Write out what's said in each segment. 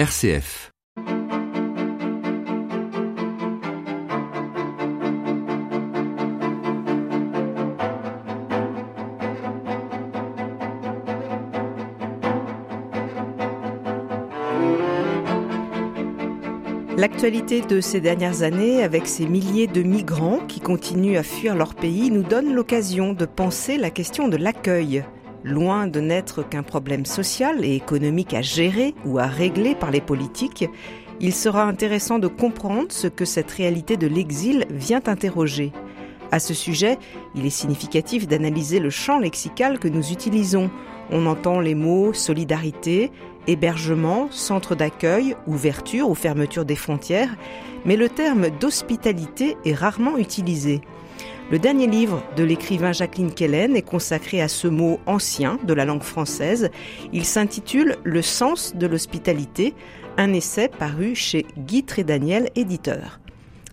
RCF. L'actualité de ces dernières années, avec ces milliers de migrants qui continuent à fuir leur pays, nous donne l'occasion de penser la question de l'accueil. Loin de n'être qu'un problème social et économique à gérer ou à régler par les politiques, il sera intéressant de comprendre ce que cette réalité de l'exil vient interroger. À ce sujet, il est significatif d'analyser le champ lexical que nous utilisons. On entend les mots solidarité, hébergement, centre d'accueil, ouverture ou fermeture des frontières, mais le terme d'hospitalité est rarement utilisé. Le dernier livre de l'écrivain Jacqueline Kellen est consacré à ce mot ancien de la langue française. Il s'intitule Le sens de l'hospitalité, un essai paru chez Guy Trédaniel, éditeur.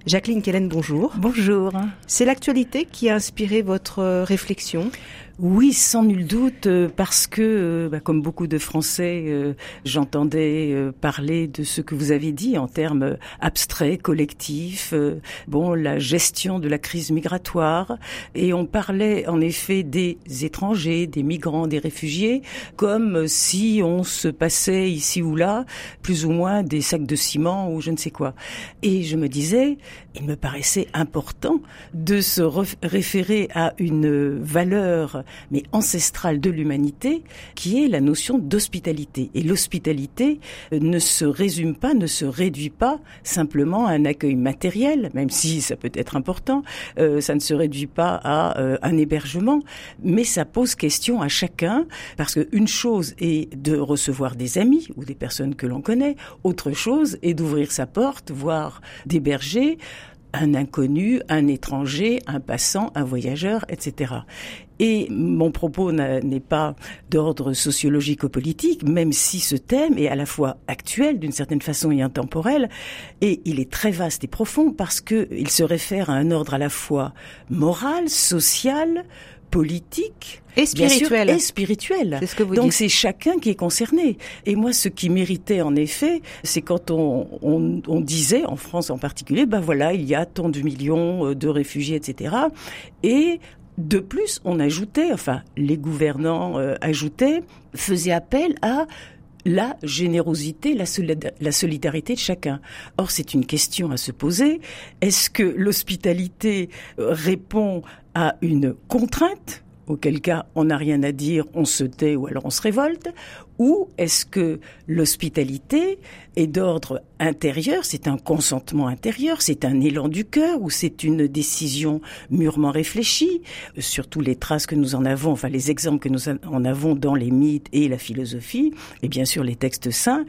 Jacqueline Kellen, bonjour. Bonjour. C'est l'actualité qui a inspiré votre réflexion? Oui, sans nul doute, euh, parce que, euh, bah, comme beaucoup de Français, euh, j'entendais parler de ce que vous avez dit en termes abstraits, collectifs, bon, la gestion de la crise migratoire, et on parlait en effet des étrangers, des migrants, des réfugiés, comme si on se passait ici ou là, plus ou moins des sacs de ciment ou je ne sais quoi. Et je me disais, il me paraissait important de se référer à une valeur mais ancestrale de l'humanité, qui est la notion d'hospitalité. Et l'hospitalité euh, ne se résume pas, ne se réduit pas simplement à un accueil matériel, même si ça peut être important, euh, ça ne se réduit pas à euh, un hébergement, mais ça pose question à chacun, parce qu'une chose est de recevoir des amis ou des personnes que l'on connaît, autre chose est d'ouvrir sa porte, voire d'héberger un inconnu, un étranger, un passant, un voyageur, etc. Et mon propos n'est pas d'ordre sociologique ou politique, même si ce thème est à la fois actuel d'une certaine façon et intemporel, et il est très vaste et profond parce qu'il se réfère à un ordre à la fois moral, social, politique et spirituel. et spirituel. Ce que vous Donc c'est chacun qui est concerné. Et moi, ce qui méritait en effet, c'est quand on, on, on, disait, en France en particulier, ben voilà, il y a tant de millions euh, de réfugiés, etc. Et de plus, on ajoutait, enfin, les gouvernants euh, ajoutaient, faisaient appel à la générosité, la, solidarité de chacun. Or, c'est une question à se poser. Est-ce que l'hospitalité euh, répond à une contrainte auquel cas on n'a rien à dire, on se tait ou alors on se révolte, ou est-ce que l'hospitalité est d'ordre intérieur, c'est un consentement intérieur, c'est un élan du cœur, ou c'est une décision mûrement réfléchie, surtout les traces que nous en avons, enfin les exemples que nous en avons dans les mythes et la philosophie, et bien sûr les textes saints,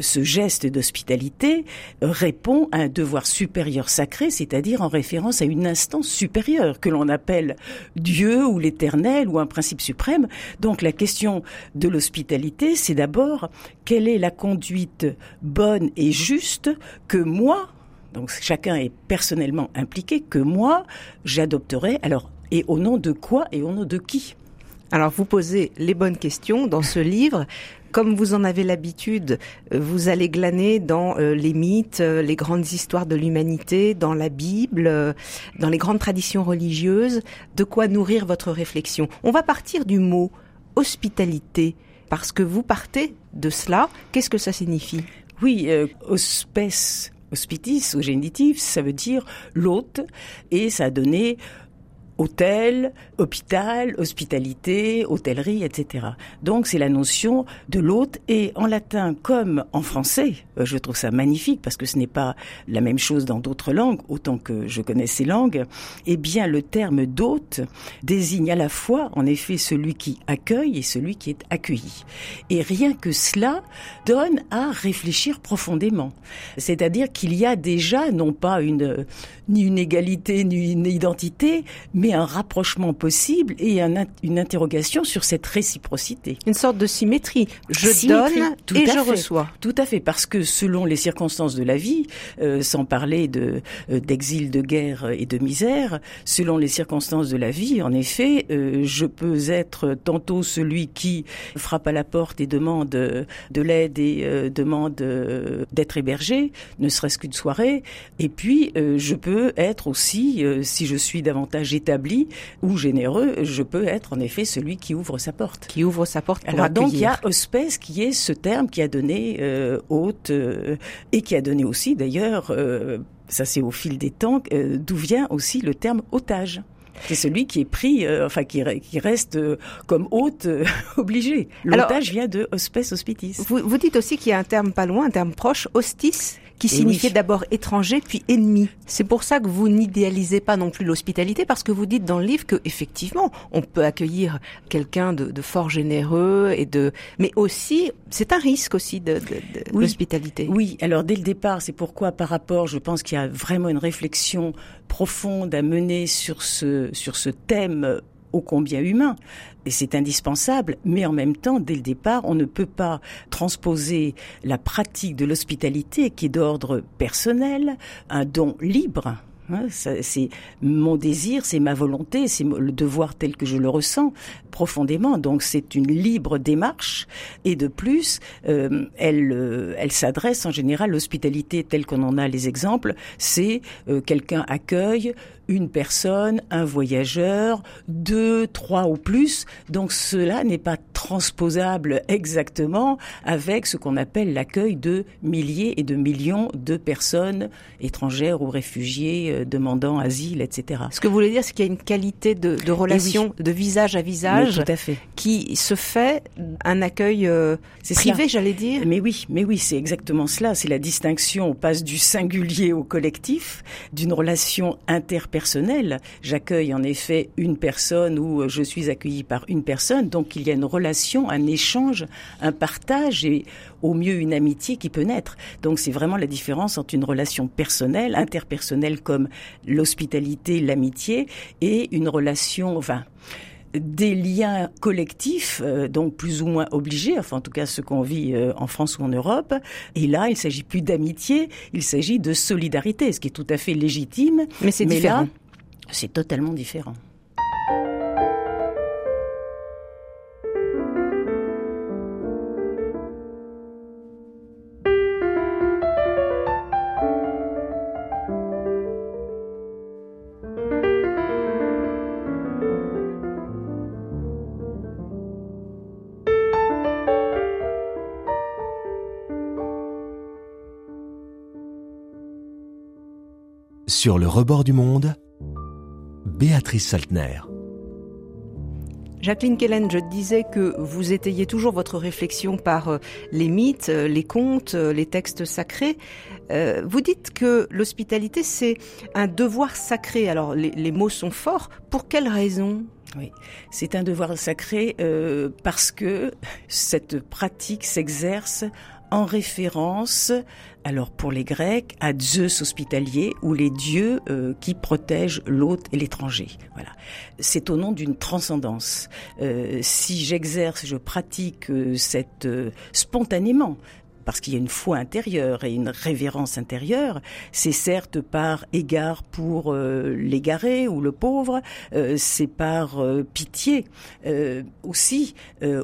ce geste d'hospitalité répond à un devoir supérieur sacré, c'est-à-dire en référence à une instance supérieure que l'on appelle Dieu ou l'éternel ou un principe suprême. Donc la question de l'hospitalité, c'est d'abord quelle est la conduite bonne et juste que moi, donc chacun est personnellement impliqué, que moi j'adopterai, alors et au nom de quoi et au nom de qui? Alors vous posez les bonnes questions dans ce livre. Comme vous en avez l'habitude, euh, vous allez glaner dans euh, les mythes, euh, les grandes histoires de l'humanité, dans la Bible, dans les grandes traditions religieuses, de quoi nourrir votre réflexion? On va partir du mot hospitalité, parce que vous partez de cela. Qu'est-ce que ça signifie? Oui, hospes, hospitis au génitif, ça veut dire l'hôte, et ça a donné hôtel, hôpital, hospitalité, hôtellerie, etc. Donc c'est la notion de l'hôte et en latin comme en français, euh, je trouve ça magnifique parce que ce n'est pas la même chose dans d'autres langues, autant que je connais ces langues, eh bien le terme d'hôte désigne à la fois en effet celui qui accueille et celui qui est accueilli. Et rien que cela donne à réfléchir profondément. C'est-à-dire qu'il y a déjà non pas une ni une égalité ni une identité, mais un rapprochement possible et une interrogation sur cette réciprocité. Une sorte de symétrie. Je donne et je reçois. Tout à fait, parce que selon les circonstances de la vie, euh, sans parler de euh, d'exil, de guerre et de misère, selon les circonstances de la vie, en effet, euh, je peux être tantôt celui qui frappe à la porte et demande de l'aide et demande d'être hébergé, ne serait-ce qu'une soirée, et puis je peux être aussi, si je suis davantage établi ou généreux, je peux être en effet celui qui ouvre sa porte. Qui ouvre sa porte pour Alors donc il y a hospès qui est ce terme qui a donné euh, hôte euh, et qui a donné aussi d'ailleurs, euh, ça c'est au fil des temps, d'où vient aussi le terme otage. C'est celui qui est pris, enfin qui, qui reste comme hôte obligé. L'otage vient de hospes hospitis. Vous, vous dites aussi qu'il y a un terme pas loin, un terme proche, hostis, qui signifiait d'abord étranger puis ennemi. C'est pour ça que vous n'idéalisez pas non plus l'hospitalité parce que vous dites dans le livre que effectivement on peut accueillir quelqu'un de, de, fort généreux et de, mais aussi c'est un risque aussi de, de, l'hospitalité. Oui, alors dès le départ, c'est pourquoi par rapport, je pense qu'il y a vraiment une réflexion profonde à mener sur ce sur ce thème ô combien humain. Et c'est indispensable, mais en même temps, dès le départ, on ne peut pas transposer la pratique de l'hospitalité qui est d'ordre personnel, un don libre, c'est mon désir, c'est ma volonté, c'est le devoir tel que je le ressens profondément. Donc c'est une libre démarche et de plus, euh, elle, euh, elle s'adresse en général l'hospitalité telle qu'on en a les exemples. C'est euh, quelqu'un accueille une personne, un voyageur, deux, trois ou plus. Donc cela n'est pas transposable exactement avec ce qu'on appelle l'accueil de milliers et de millions de personnes étrangères ou réfugiées euh, demandant asile, etc. Ce que vous voulez dire, c'est qu'il y a une qualité de, de relation, de visage à visage, tout à fait. qui se fait un accueil euh, privé, j'allais dire. Mais oui, mais oui, c'est exactement cela. C'est la distinction. On passe du singulier au collectif, d'une relation interpersonnelle. J'accueille en effet une personne ou je suis accueilli par une personne, donc il y a une relation, un échange, un partage et au mieux une amitié qui peut naître. Donc c'est vraiment la différence entre une relation personnelle, interpersonnelle comme l'hospitalité, l'amitié, et une relation, enfin, des liens collectifs, euh, donc plus ou moins obligés, enfin en tout cas ce qu'on vit euh, en France ou en Europe. Et là, il s'agit plus d'amitié, il s'agit de solidarité, ce qui est tout à fait légitime. Mais c'est différent. C'est totalement différent. Sur le rebord du monde, Béatrice Saltner. Jacqueline Kellen, je disais que vous étayez toujours votre réflexion par euh, les mythes, euh, les contes, euh, les textes sacrés. Vous dites que l'hospitalité, c'est un devoir sacré. Alors, les, mots sont forts. Pour quelle raison? Oui, c'est un devoir sacré parce que cette pratique s'exerce en référence, alors pour les Grecs, à Zeus hospitalier ou les dieux euh, qui protègent l'hôte et l'étranger. Voilà. C'est au nom d'une transcendance. Euh, si j'exerce, je pratique euh, cette spontanément, parce qu'il y a une foi intérieure et une révérence intérieure, c'est certes par égard pour euh, l'égaré ou le pauvre, euh, c'est par euh, pitié aussi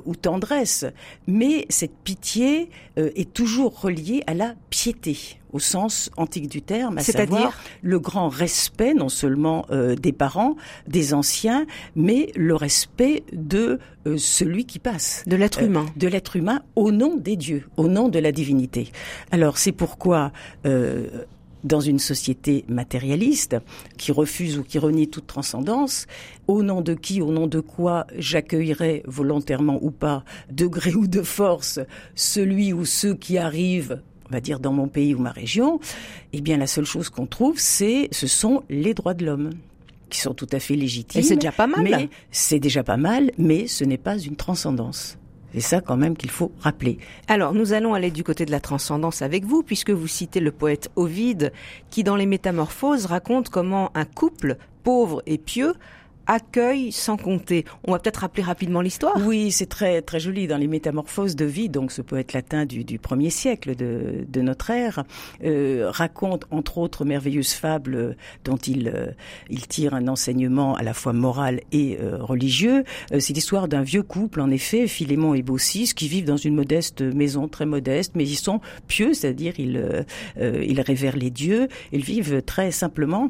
ou tendresse, mais cette pitié est toujours reliée à la piété au sens antique du terme, à savoir le grand respect non seulement euh, des parents, des anciens, mais le respect de euh, celui qui passe. De l'être humain. Euh, de l'être humain au nom des dieux, au nom de la divinité. Alors c'est pourquoi dans une société matérialiste qui refuse ou qui renie toute transcendance, au nom de qui, au nom de quoi j'accueillerai volontairement ou pas, de gré ou de force, celui ou ceux qui arrivent on va dire dans mon pays ou ma région, eh bien la seule chose qu'on trouve, c'est ce sont les droits de l'homme qui sont tout à fait légitimes. Et c'est déjà pas mal. Mais c'est déjà pas mal, mais ce n'est pas une transcendance. C'est ça quand même qu'il faut rappeler. Alors nous allons aller du côté de la transcendance avec vous, puisque vous citez le poète Ovide, qui dans les Métamorphoses raconte comment un couple pauvre et pieux accueille sans compter. On va peut-être rappeler rapidement l'histoire. Oui, c'est très très joli dans les Métamorphoses de vie. Donc ce poète latin du, du premier siècle de, de notre ère euh, raconte entre autres merveilleuses fables dont il euh, il tire un enseignement à la fois moral et euh, religieux. Euh, c'est l'histoire d'un vieux couple en effet, Philémon et Baucis, qui vivent dans une modeste maison très modeste, mais ils sont pieux, c'est-à-dire ils ils révèrent les dieux, ils vivent très simplement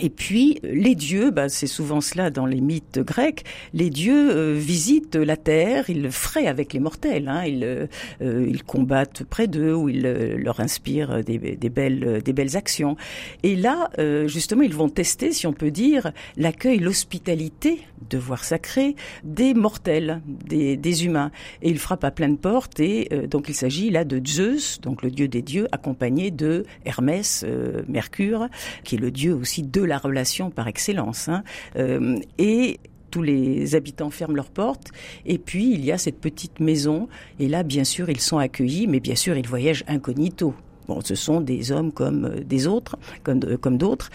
et puis les dieux, bah, c'est souvent cela dans les mythes grecs, les dieux euh, visitent la terre, ils fraient avec les mortels, hein, ils, euh, ils combattent près d'eux ou ils euh, leur inspirent des, des, belles, des belles actions. Et là, justement, ils vont tester, si on peut dire, l'accueil, l'hospitalité, devoir sacré, des mortels, des, des, humains. Et ils frappent à plein de portes et donc il s'agit là de Zeus, donc le dieu des dieux, accompagné de Hermès, Mercure, qui est le dieu aussi de la relation par excellence. Hein. Euh, et tous les habitants ferment leurs portes. Et puis, il y a cette petite maison. Et là, bien sûr, ils sont accueillis, mais bien sûr, ils voyagent incognito. Bon, ce sont des hommes comme euh, des autres, comme, comme d'autres.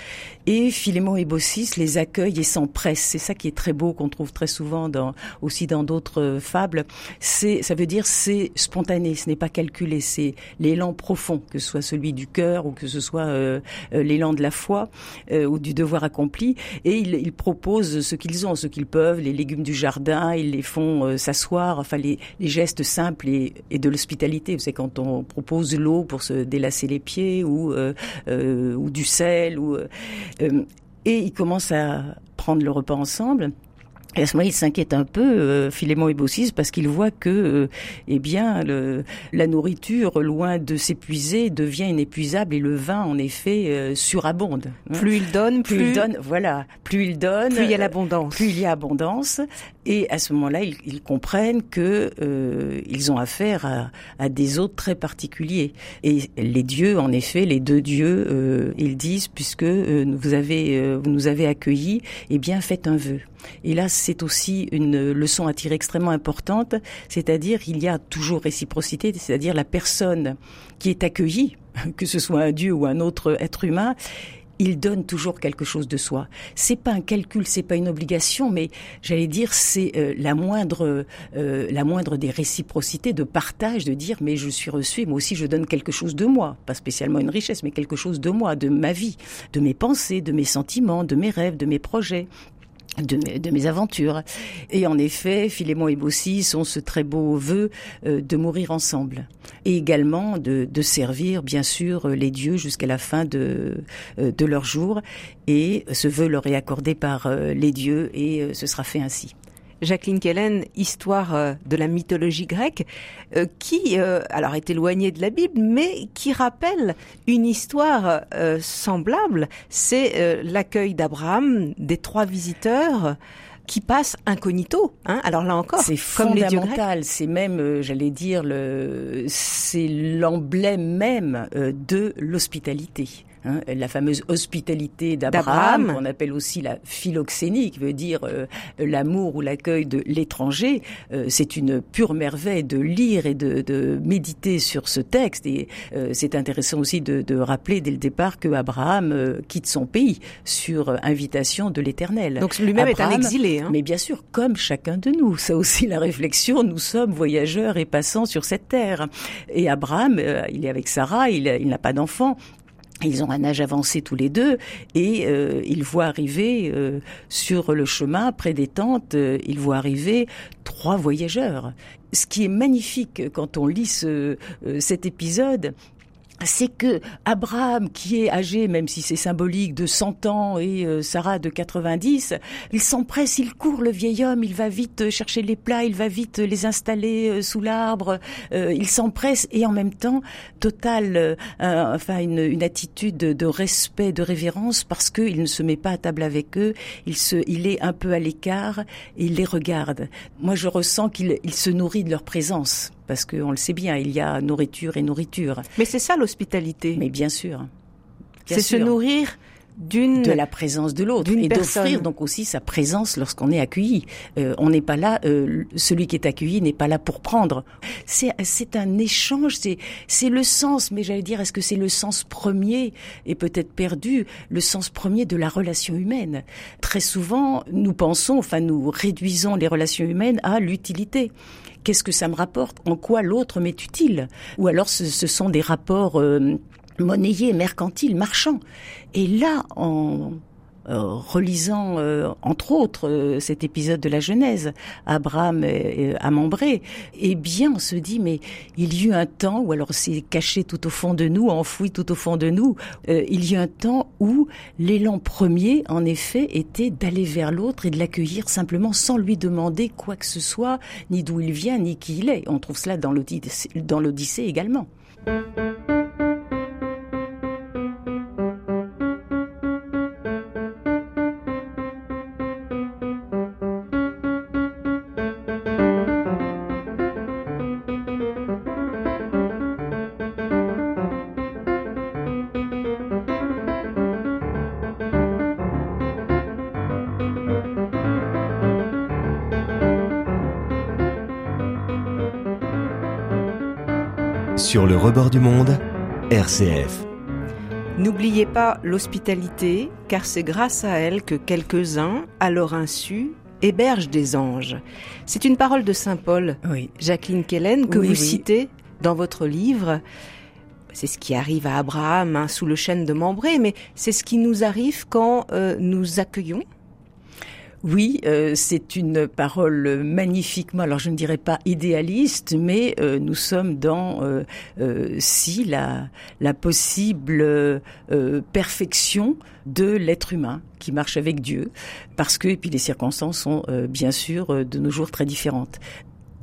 Et Philémon et Baucis les accueillent et s'empressent. C'est ça qui est très beau, qu'on trouve très souvent dans, aussi dans d'autres euh, fables. C'est, ça veut dire c'est spontané, ce n'est pas calculé, c'est l'élan profond, que ce soit celui du cœur ou que ce soit euh, l'élan de la foi euh, ou du devoir accompli. Et ils, ils proposent ce qu'ils ont, ce qu'ils peuvent, les légumes du jardin, ils les font s'asseoir, enfin les, les, gestes simples et, et de l'hospitalité. Vous savez, quand on propose l'eau pour se délasser les pieds ou, euh, euh, ou du sel. Ou, euh, et ils commencent à prendre le repas ensemble. Et à ce moment, il s'inquiète un peu, euh, Philémon et Baucis, parce qu'il voit que, euh, eh bien, le, la nourriture, loin de s'épuiser, devient inépuisable et le vin, en effet, euh, surabonde. Hein. Plus il donne, plus, plus, il donne. Voilà, plus il donne, plus il y a l'abondance. Plus il y a abondance. Et à ce moment-là, ils, ils, comprennent que euh, ils ont affaire à, à, des hôtes très particuliers. Et les dieux, en effet, les deux dieux, euh, ils disent, puisque vous avez, vous nous avez accueillis, eh bien, faites un vœu. Et là, c'est aussi une leçon à tirer extrêmement importante, c'est-à-dire il y a toujours réciprocité, c'est-à-dire la personne qui est accueillie, que ce soit un dieu ou un autre être humain, il donne toujours quelque chose de soi. C'est pas un calcul, c'est pas une obligation, mais j'allais dire c'est euh, la moindre, euh, la moindre des réciprocités de partage, de dire mais je suis reçu, moi aussi je donne quelque chose de moi, pas spécialement une richesse, mais quelque chose de moi, de ma vie, de mes pensées, de mes sentiments, de mes rêves, de mes projets, de mes, de mes, aventures. Et en effet, Philémon et Baucis sont ce très beau vœu euh, de mourir ensemble. Et également de, de servir, bien sûr, les dieux jusqu'à la fin de, euh, de leur jour. Et ce vœu leur est accordé par euh, les dieux et ce sera fait ainsi. Jacqueline Kellen, histoire euh, de la mythologie grecque, euh, qui euh, alors est éloignée de la Bible, mais qui rappelle une histoire semblable. C'est l'accueil d'Abraham des trois visiteurs qui passent incognito. Hein Alors là encore, c'est fondamental. C'est même, j'allais dire, le, c'est l'emblème même de l'hospitalité. Hein, la fameuse hospitalité d'Abraham, qu'on appelle aussi la philoxénie, qui veut dire euh, l'amour ou l'accueil de l'étranger. Euh, c'est une pure merveille de lire et de, de méditer sur ce texte. Et euh, c'est intéressant aussi de, de, rappeler dès le départ que Abraham quitte son pays sur invitation de l'Éternel. Donc lui-même est un exilé. Hein. Mais bien sûr, comme chacun de nous. Ça aussi la réflexion. Nous sommes voyageurs et passants sur cette terre. Et Abraham, il est avec Sarah, il, il n'a pas d'enfant. Ils ont un âge avancé tous les deux et euh, ils voient arriver euh, sur le chemin, près des tentes, euh, ils voient arriver trois voyageurs. Ce qui est magnifique quand on lit ce, euh, cet épisode, c'est que Abraham, qui est âgé, même si c'est symbolique, de 100 ans et euh, Sarah de 90, il s'empresse, il court le vieil homme, il va vite chercher les plats, il va vite les installer euh, sous l'arbre, euh, il s'empresse et en même temps, total, enfin une, une, attitude de respect, de révérence parce qu'il ne se met pas à table avec eux, il se, il est un peu à l'écart et il les regarde. Moi, je ressens qu'il il se nourrit de leur présence parce qu'on le sait bien, il y a nourriture et nourriture. Mais c'est ça l'hospitalité. Mais bien sûr. C'est se nourrir d'une de la présence de l'autre et d'offrir donc aussi sa présence lorsqu'on est accueilli. Euh, on n'est pas là, euh, celui qui est accueilli n'est pas là pour prendre. C'est c'est un échange, c'est c'est le sens, mais j'allais dire est-ce que c'est le sens premier et peut-être perdu, le sens premier de la relation humaine. Très souvent, nous pensons, enfin nous réduisons les relations humaines à l'utilité qu'est-ce que ça me rapporte? En quoi l'autre m'est utile Ou alors ce, sont des rapports euh, monnayés, mercantiles, marchands. Et là, en relisant euh, entre autres euh, cet épisode de la Genèse, Abraham à Mambré, eh bien on se dit mais il y eut un temps, ou alors c'est caché tout au fond de nous, enfoui tout au fond de nous, il y eut un temps où l'élan premier en effet était d'aller vers l'autre et de l'accueillir simplement sans lui demander quoi que ce soit, ni d'où il vient, ni qui il est. On trouve cela dans l'Odyssée également. Sur le rebord du monde, RCF. N'oubliez pas l'hospitalité, car c'est grâce à elle que quelques-uns, à leur insu, hébergent des anges. C'est une parole de Saint Paul, oui. Jacqueline Kellen, que vous citez dans votre livre. C'est ce qui arrive à Abraham hein, sous le chêne de Mambré, mais c'est ce qui nous arrive quand euh, nous accueillons oui, euh, c'est une parole magnifiquement, alors je ne dirais pas idéaliste, mais euh, nous sommes dans, euh, si, la, possible perfection de l'être humain qui marche avec Dieu, parce que, et puis les circonstances sont bien sûr de nos jours très différentes.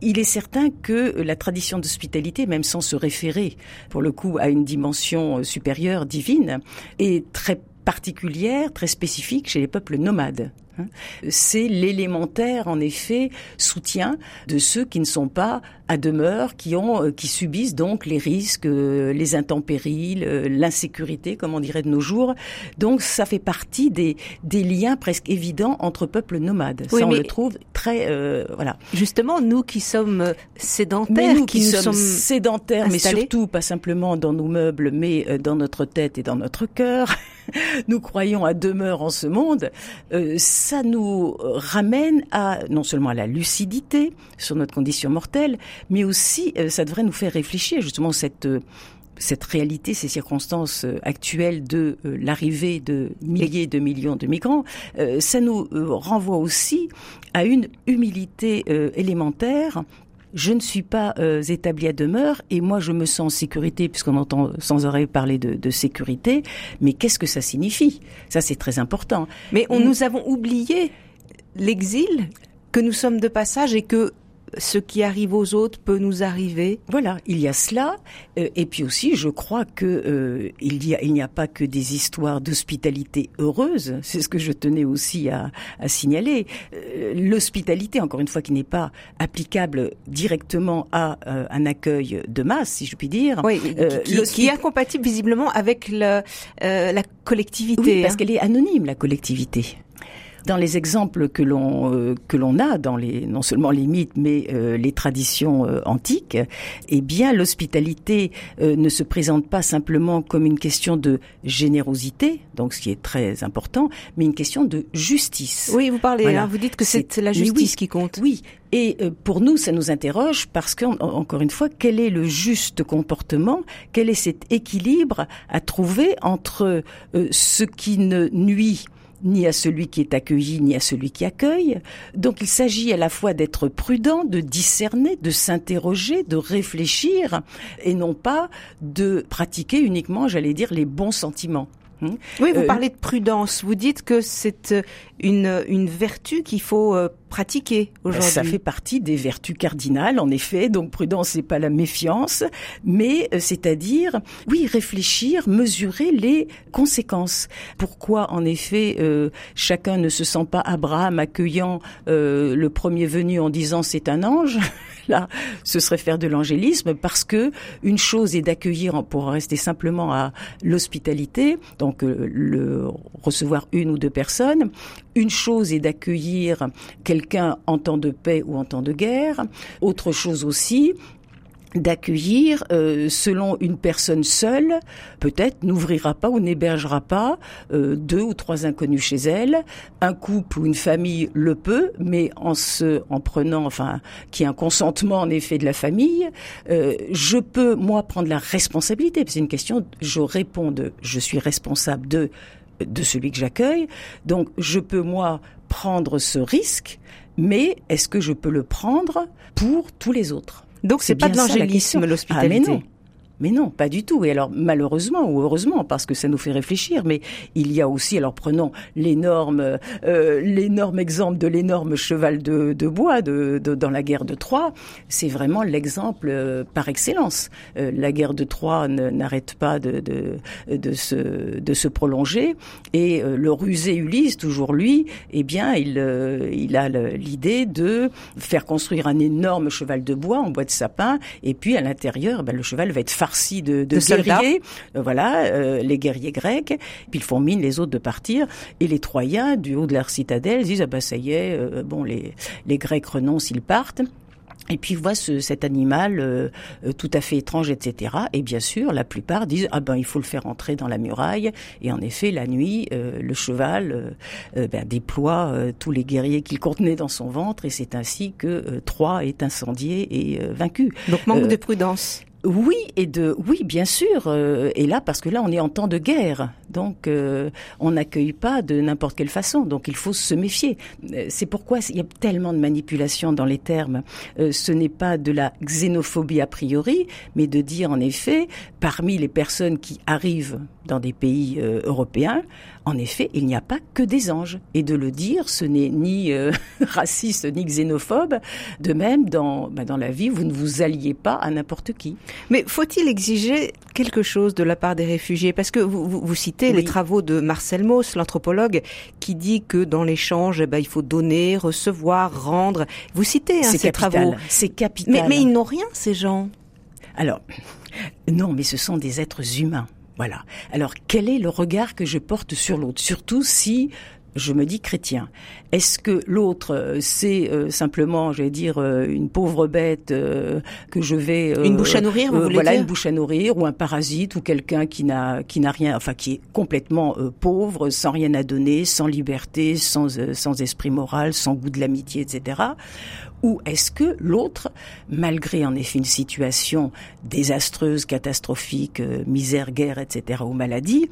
Il est certain que la tradition d'hospitalité, même sans se référer pour le coup à une dimension supérieure divine, est très particulière, très spécifique chez les peuples nomades. Hein. C'est l'élémentaire, en effet, soutien de ceux qui ne sont pas à demeure, qui ont, euh, qui subissent donc les risques, euh, les intempéries, l'insécurité, comme on dirait de nos jours. Donc, ça fait partie des, des liens presque évidents entre peuples nomades. ça, on le trouve très, euh, voilà. Justement, nous qui sommes sédentaires, nous qui, sommes, sédentaires, mais surtout pas simplement dans nos meubles, mais dans notre tête et dans notre cœur. nous croyons à demeure en ce monde. Euh, ça nous ramène à non seulement à la lucidité sur notre condition mortelle, mais aussi euh, ça devrait nous faire réfléchir justement cette euh, cette réalité, ces circonstances actuelles de l'arrivée de milliers de millions de migrants, ça nous renvoie aussi à une humilité élémentaire je ne suis pas euh, établi à demeure et moi je me sens en sécurité puisqu'on entend sans arrêt parler de, de sécurité. Mais qu'est-ce que ça signifie? Ça c'est très important. Mais on, nous avons oublié l'exil, que nous sommes de passage et que ce qui arrive aux autres peut nous arriver. Voilà, il y a cela, euh, et puis aussi, je crois que euh, il y a, il n'y a pas que des histoires d'hospitalité heureuse. C'est ce que je tenais aussi à, à signaler. Euh, l'hospitalité, encore une fois, qui n'est pas applicable directement à un accueil de masse, si je puis dire. Oui, qui, qui, est incompatible visiblement avec le, la collectivité. Oui, parce hein. qu'elle est anonyme, la collectivité dans les exemples que l'on euh, que l'on a dans les non seulement les mythes mais euh, les traditions euh, antiques, eh bien l'hospitalité ne se présente pas simplement comme une question de générosité, donc ce qui est très important, mais une question de justice. Oui, vous parlez, hein, vous dites que c'est la justice qui compte. Oui, et pour nous, ça nous interroge parce qu'encore une fois, quel est le juste comportement Quel est cet équilibre à trouver entre ce qui ne nuit ni à celui qui est accueilli, ni à celui qui accueille. Donc il s'agit à la fois d'être prudent, de discerner, de s'interroger, de réfléchir, et non pas de pratiquer uniquement, j'allais dire, les bons sentiments. Hmm oui, vous euh, parlez de prudence. Vous dites que c'est euh, une, une vertu qu'il faut euh, aujourd'hui. Ça fait partie des vertus cardinales, en effet. Donc prudence, c'est pas la méfiance, mais euh, c'est-à-dire, oui, réfléchir, mesurer les conséquences. Pourquoi, en effet, euh, chacun ne se sent pas Abraham accueillant euh, le premier venu en disant c'est un ange? Là, ce serait faire de l'angélisme parce que une chose est d'accueillir, pour rester simplement à l'hospitalité, donc le recevoir une ou deux personnes. Une chose est d'accueillir quelqu'un en temps de paix ou en temps de guerre. Autre chose aussi, d'accueillir euh, selon une personne seule, peut-être n'ouvrira pas ou n'hébergera pas euh, deux ou trois inconnus chez elle. Un couple ou une famille le peut, mais en se, en prenant, enfin, qui a un consentement en effet de la famille, euh, je peux moi prendre la responsabilité. C'est une question. Je réponds de, je suis responsable de de celui que j'accueille. Donc, je peux moi prendre ce risque, mais est-ce que je peux le prendre pour tous les autres? Donc c'est pas de l'angélisme l'hospitalité. Ah, mais non, pas du tout. Et alors, malheureusement ou heureusement, parce que ça nous fait réfléchir, mais il y a aussi, alors prenons l'énorme, euh, l'énorme exemple de l'énorme cheval de, bois de, dans la guerre de Troie. C'est vraiment l'exemple euh, par excellence. Euh, la guerre de Troie n'arrête pas de, de, se, de se prolonger. Et le rusé Ulysse, toujours lui, eh bien, il, il a l'idée de faire construire un énorme cheval de bois en bois de sapin. Et puis, à l'intérieur, ben, le cheval va être farci de, de, guerriers, euh, voilà, euh, les guerriers grecs, puis ils font mine les autres de partir, et les Troyens, du haut de leur citadelle, disent ah bah ça y est, euh, bon les les Grecs renoncent, ils partent. Et puis voit ce, cet animal tout à fait étrange, etc. Et bien sûr, la plupart disent ah ben il faut le faire entrer dans la muraille. Et en effet, la nuit, le cheval ben, déploie tous les guerriers qu'il contenait dans son ventre, et c'est ainsi que Troie est incendié et vaincu. Donc manque de prudence. Oui et de oui bien sûr euh, et là parce que là on est en temps de guerre donc euh, on n'accueille pas de n'importe quelle façon donc il faut se méfier euh, c'est pourquoi il y a tellement de manipulation dans les termes ce n'est pas de la xénophobie a priori mais de dire en effet parmi les personnes qui arrivent dans des pays européens en effet, il n'y a pas que des anges. Et de le dire, ce n'est ni euh, raciste ni xénophobe. De même, dans, bah, dans la vie, vous ne vous alliez pas à n'importe qui. Mais faut-il exiger quelque chose de la part des réfugiés? Parce que vous, vous, citez les travaux de Marcel Mauss, l'anthropologue, qui dit que dans l'échange, eh ben, il faut donner, recevoir, rendre. Vous citez hein, ces travaux. C'est capital. Mais, mais ils n'ont rien, ces gens. Alors, non, mais ce sont des êtres humains. Voilà. Alors, quel est le regard que je porte sur l'autre? Surtout si je me dis chrétien. Est-ce que l'autre, euh, c'est euh, simplement, je vais dire, euh, une pauvre bête que je vais une bouche à nourrir, vous voulez voilà, une bouche à nourrir, ou un parasite, ou quelqu'un qui n'a qui n'a rien, enfin qui est complètement pauvre, sans rien à donner, sans liberté, sans sans esprit moral, sans goût de l'amitié, etc. Ou est-ce que l'autre, malgré en effet une situation désastreuse, catastrophique, misère, guerre, etc., ou maladie,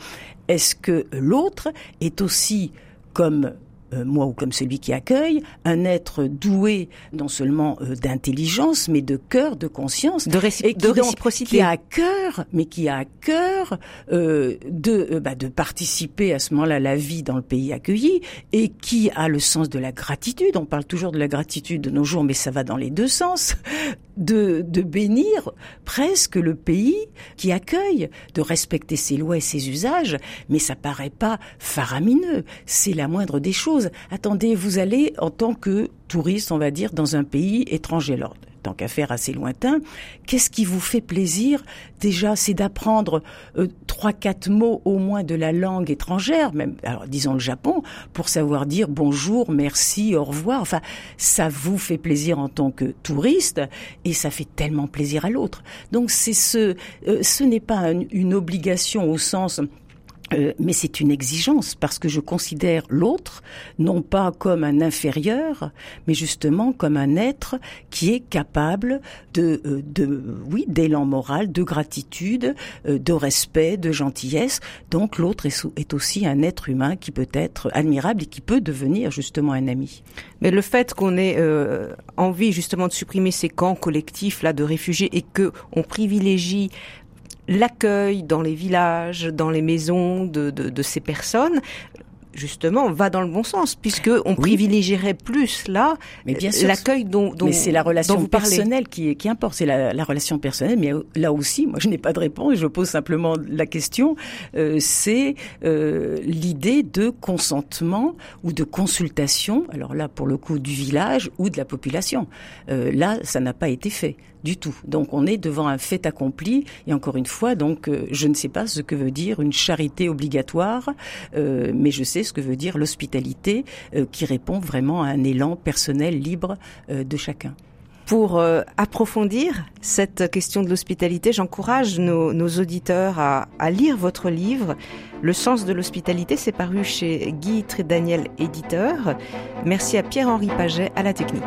est-ce que l'autre est aussi comme euh, moi ou comme celui qui accueille, un être doué non seulement euh, d'intelligence, mais de cœur, de conscience, de, et de réciprocité, qui a cœur, mais qui a cœur euh, de euh, bah, de participer à ce moment-là à la vie dans le pays accueilli et qui a le sens de la gratitude. On parle toujours de la gratitude de nos jours, mais ça va dans les deux sens. De, de bénir presque le pays qui accueille, de respecter ses lois et ses usages, mais ça paraît pas faramineux. C'est la moindre des choses. Attendez, vous allez en tant que touriste, on va dire, dans un pays étranger. Alors, tant qu'à faire assez lointain, qu'est-ce qui vous fait plaisir Déjà, c'est d'apprendre euh, trois, quatre mots au moins de la langue étrangère, même, alors disons le Japon, pour savoir dire bonjour, merci, au revoir. Enfin, ça vous fait plaisir en tant que touriste et ça fait tellement plaisir à l'autre. Donc, c'est ce, euh, ce n'est pas une obligation au sens euh, mais c'est une exigence parce que je considère l'autre non pas comme un inférieur, mais justement comme un être qui est capable de, euh, de oui, d'élan moral, de gratitude, euh, de respect, de gentillesse. Donc l'autre est, est, aussi un être humain qui peut être admirable et qui peut devenir justement un ami. Mais le fait qu'on ait envie justement de supprimer ces camps collectifs là de réfugiés et que on privilégie l'accueil dans les villages, dans les maisons de, de, de ces personnes, justement, va dans le bon sens, puisque on privilégierait plus là l'accueil dont, dont, Mais c'est la relation personnelle qui, qui importe, c'est la, la, relation personnelle. Mais là aussi, moi, je n'ai pas de réponse. Je pose simplement la question. Euh, c'est euh, l'idée de consentement ou de consultation. Alors là, pour le coup, du village ou de la population. Euh, là, ça n'a pas été fait du tout. Donc on est devant un fait accompli et encore une fois, donc euh, je ne sais pas ce que veut dire une charité obligatoire, euh, mais je sais ce que veut dire l'hospitalité euh, qui répond vraiment à un élan personnel libre de chacun. Pour approfondir cette question de l'hospitalité, j'encourage nos, auditeurs à, à, lire votre livre. Le sens de l'hospitalité, c'est paru chez Guy Trédaniel, éditeur. Merci à Pierre-Henri Paget à la technique.